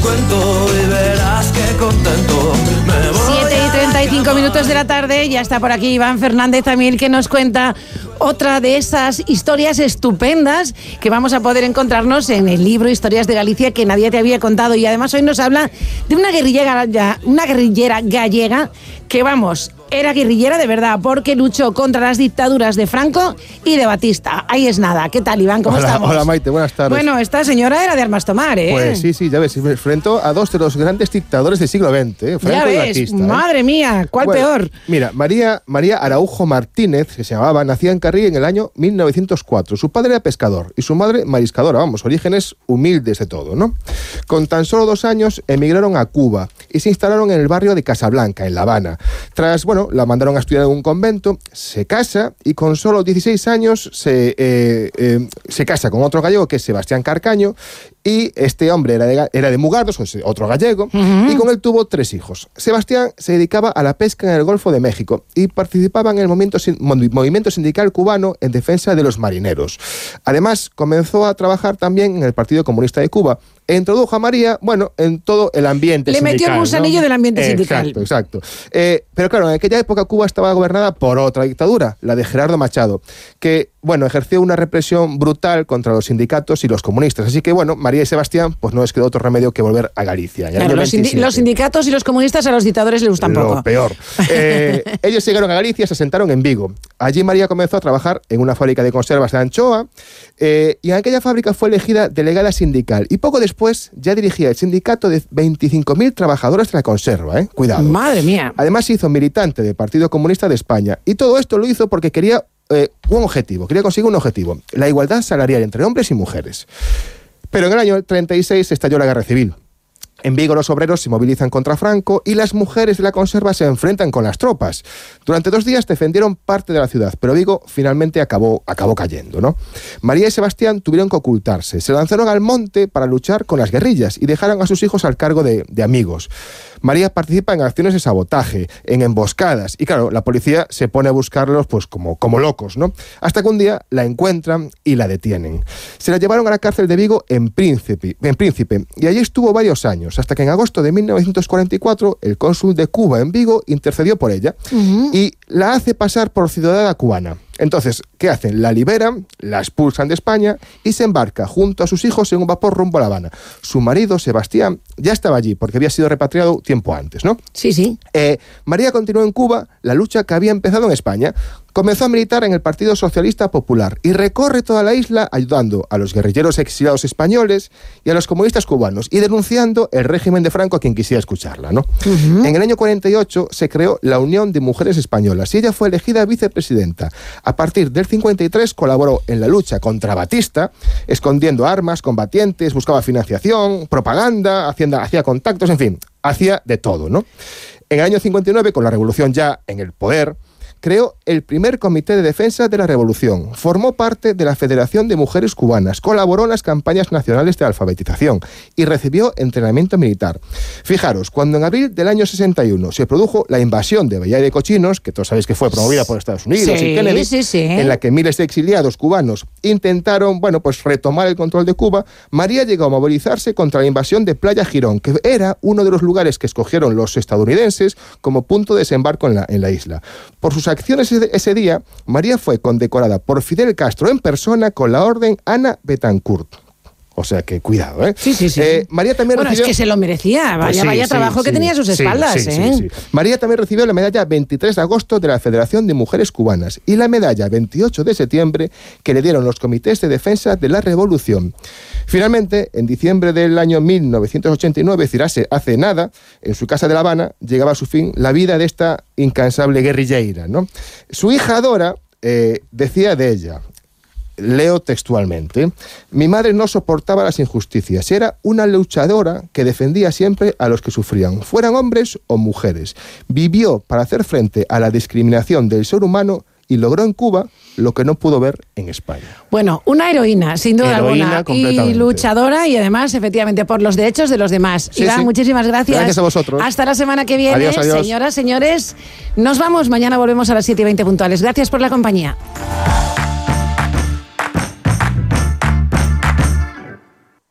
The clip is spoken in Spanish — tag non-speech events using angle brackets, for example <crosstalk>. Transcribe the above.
cuento y verás que contento me voy 7 y 35 minutos de la tarde, ya está por aquí Iván Fernández también que nos cuenta otra de esas historias estupendas que vamos a poder encontrarnos en el libro Historias de Galicia que nadie te había contado y además hoy nos habla de una guerrillera, una guerrillera gallega que vamos, era guerrillera de verdad porque luchó contra las dictaduras de Franco y de Batista. Ahí es nada. ¿Qué tal, Iván? ¿Cómo Hola, estamos? hola, Maite, buenas tardes. Bueno, esta señora era de armas tomar, ¿eh? Pues sí, sí, ya ves, me enfrento a dos de los grandes dictadores del siglo XX, ¿eh? Franco ya y ves, Batista. ¿eh? madre mía, ¿cuál Bueno, peor? Mira, María, María Araujo Martínez, que se llamaba, nacía en Carrí en el año 1904. Su padre era pescador y su madre mariscadora, vamos, orígenes humildes de todo, ¿no? Con tan solo dos años emigraron a Cuba y se instalaron en el barrio de Casablanca, en La Habana. Tras, bueno, la mandaron a estudiar en un convento, se casa y con solo 16 años se, eh, eh, se casa con otro gallego que es Sebastián Carcaño y este hombre era de, era de Mugardos, otro gallego, y con él tuvo tres hijos. Sebastián se dedicaba a la pesca en el Golfo de México y participaba en el movimiento, movimiento sindical cubano en defensa de los marineros. Además, comenzó a trabajar también en el Partido Comunista de Cuba e introdujo a María, bueno, en todo el ambiente Le metió el sindical, ¿no? gusanillo del ambiente sindical. Exacto, exacto. Eh, pero claro, en aquella época Cuba estaba gobernada por otra dictadura, la de Gerardo Machado, que, bueno, ejerció una represión brutal contra los sindicatos y los comunistas. Así que, bueno, María y Sebastián, pues no les quedó otro remedio que volver a Galicia. Claro, año los, sindi- 27. los sindicatos y los comunistas a los dictadores les gustan Lo poco. peor. <laughs> Eh, ellos llegaron a Galicia, se asentaron en Vigo. Allí María comenzó a trabajar en una fábrica de conservas de anchoa eh, y en aquella fábrica fue elegida delegada sindical. Y poco después ya dirigía el sindicato de 25.000 trabajadores de la conserva. ¿eh? Cuidado. Madre mía. Además se hizo militante del Partido Comunista de España. Y todo esto lo hizo porque quería eh, un objetivo, quería conseguir un objetivo, la igualdad salarial entre hombres y mujeres. Pero en el año 36 estalló la guerra civil. En Vigo los obreros se movilizan contra Franco y las mujeres de la conserva se enfrentan con las tropas. Durante dos días defendieron parte de la ciudad, pero Vigo finalmente acabó, acabó cayendo. ¿no? María y Sebastián tuvieron que ocultarse. Se lanzaron al monte para luchar con las guerrillas y dejaron a sus hijos al cargo de, de amigos. María participa en acciones de sabotaje, en emboscadas, y claro, la policía se pone a buscarlos pues como, como locos, ¿no? Hasta que un día la encuentran y la detienen. Se la llevaron a la cárcel de Vigo en Príncipe, en Príncipe y allí estuvo varios años, hasta que en agosto de 1944 el cónsul de Cuba en Vigo intercedió por ella y la hace pasar por ciudadana cubana. Entonces, ¿qué hacen? La liberan, la expulsan de España y se embarca junto a sus hijos en un vapor rumbo a La Habana. Su marido, Sebastián, ya estaba allí porque había sido repatriado tiempo antes, ¿no? Sí, sí. Eh, María continuó en Cuba la lucha que había empezado en España. Comenzó a militar en el Partido Socialista Popular y recorre toda la isla ayudando a los guerrilleros exiliados españoles y a los comunistas cubanos y denunciando el régimen de Franco a quien quisiera escucharla. ¿no? En el año 48 se creó la Unión de Mujeres Españolas y ella fue elegida vicepresidenta. A partir del 53 colaboró en la lucha contra Batista, escondiendo armas, combatientes, buscaba financiación, propaganda, hacienda- hacía contactos, en fin, hacía de todo. ¿no? En el año 59, con la revolución ya en el poder, creó el primer comité de defensa de la revolución, formó parte de la Federación de Mujeres Cubanas, colaboró en las campañas nacionales de alfabetización y recibió entrenamiento militar. Fijaros, cuando en abril del año 61 se produjo la invasión de Bahía de Cochinos, que todos sabéis que fue promovida por Estados Unidos Sí, y Kennedy, sí, sí. en la que miles de exiliados cubanos intentaron, bueno, pues retomar el control de Cuba, María llegó a movilizarse contra la invasión de Playa Girón, que era uno de los lugares que escogieron los estadounidenses como punto de desembarco en la, en la isla. Por sus acciones ese, día, María fue condecorada por Fidel Castro en persona con la orden Ana Betancourt. O sea que cuidado, ¿eh? Sí, sí, sí. Eh, María también bueno, recibió... es que se lo merecía. Vaya, Pues sí, vaya sí, trabajo que tenía a sus espaldas, sí, sí, ¿eh? sí. María también recibió la medalla 23 de agosto de la Federación de Mujeres Cubanas y la medalla 28 de septiembre que le dieron los comités de defensa de la revolución. Finalmente, en diciembre del año 1989, es decir, hace, nada, en su casa de La Habana, llegaba a su fin la vida de esta incansable guerrilleira. ¿no? Su hija Dora eh, decía de ella, Leo textualmente, mi madre no soportaba las injusticias, era una luchadora que defendía siempre a los que sufrían, fueran hombres o mujeres. Vivió para hacer frente a la discriminación del ser humano y logró en Cuba lo que no pudo ver en España. Bueno, una heroína, sin duda Heroína alguna. Y luchadora y además, efectivamente, por los derechos de los demás. Sí, Iván, sí. muchísimas gracias. Gracias a vosotros. Hasta la semana que viene. Adiós, adiós. Señoras, señores, nos vamos. Mañana volvemos a las 7 y 20 puntuales. Gracias por la compañía.